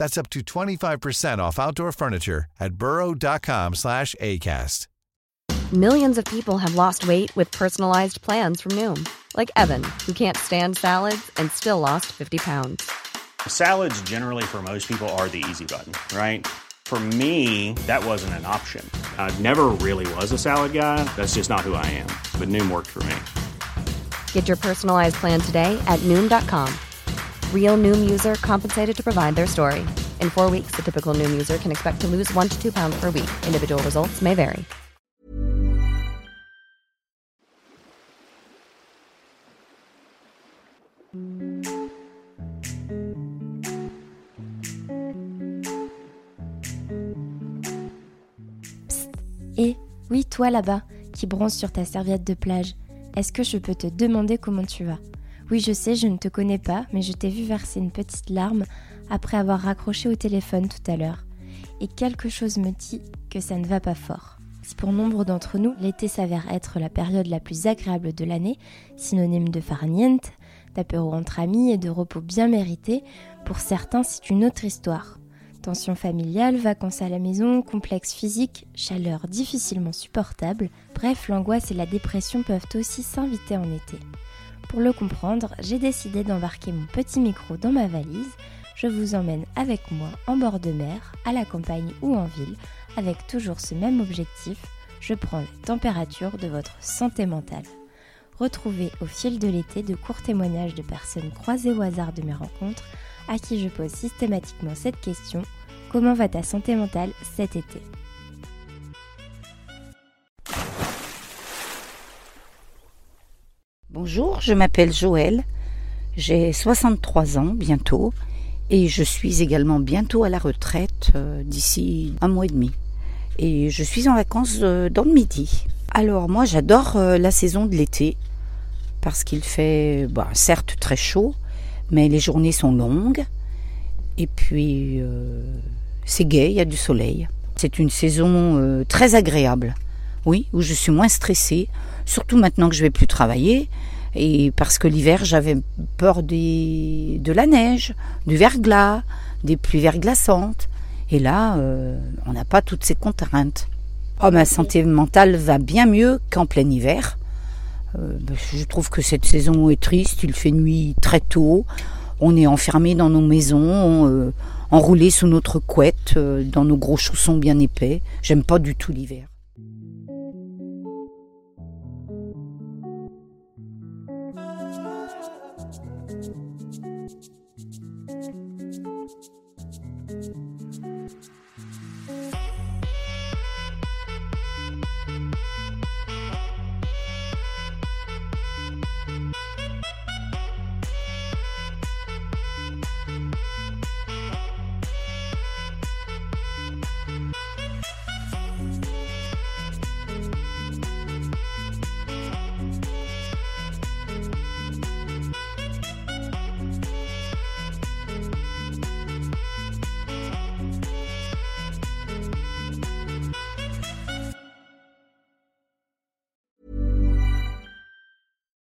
That's up to 25% off outdoor furniture at burrow.com slash ACAST. Millions of people have lost weight with personalized plans from Noom, like Evan, who can't stand salads and still lost 50 pounds. Salads, generally, for most people, are the easy button, right? For me, that wasn't an option. I never really was a salad guy. That's just not who I am. But Noom worked for me. Get your personalized plan today at Noom.com. Real Noom user compensated to provide their story. In four weeks, the typical Noom user can expect to lose one to two pounds per week. Individual results may vary. Et eh, oui, toi là-bas, qui bronze sur ta serviette de plage, est-ce que je peux te demander comment tu vas Oui, je sais, je ne te connais pas, mais je t'ai vu verser une petite larme après avoir raccroché au téléphone tout à l'heure. Et quelque chose me dit que ça ne va pas fort. Si pour nombre d'entre nous, l'été s'avère être la période la plus agréable de l'année, synonyme de farniente, d'apéro entre amis et de repos bien mérité, pour certains c'est une autre histoire. Tension familiale, vacances à la maison, complexe physique, chaleur difficilement supportable, bref, l'angoisse et la dépression peuvent aussi s'inviter en été. Pour le comprendre, j'ai décidé d'embarquer mon petit micro dans ma valise. Je vous emmène avec moi en bord de mer, à la campagne ou en ville, avec toujours ce même objectif, je prends la température de votre santé mentale. Retrouvez au fil de l'été de courts témoignages de personnes croisées au hasard de mes rencontres à qui je pose systématiquement cette question Comment va ta santé mentale cet été? Bonjour, je m'appelle Joël, j'ai 63 ans bientôt et je suis également bientôt à la retraite euh, d'ici un mois et demi. Et je suis en vacances euh, dans le midi. Alors moi j'adore euh, la saison de l'été parce qu'il fait bah, certes très chaud, mais les journées sont longues et puis c'est gai, il y a du soleil. C'est une saison très agréable, oui, où je suis moins stressée, surtout maintenant que je vais plus travailler et parce que l'hiver, j'avais peur de la neige, du verglas, des pluies verglaçantes. Et là, euh, on n'a pas toutes ces contraintes. Oh, ma santé mentale va bien mieux qu'en plein hiver. Euh, ben, je trouve que cette saison est triste. Il fait nuit très tôt. On est enfermé dans nos maisons, euh, enroulé sous notre couette, dans nos gros chaussons bien épais. J'aime pas du tout l'hiver.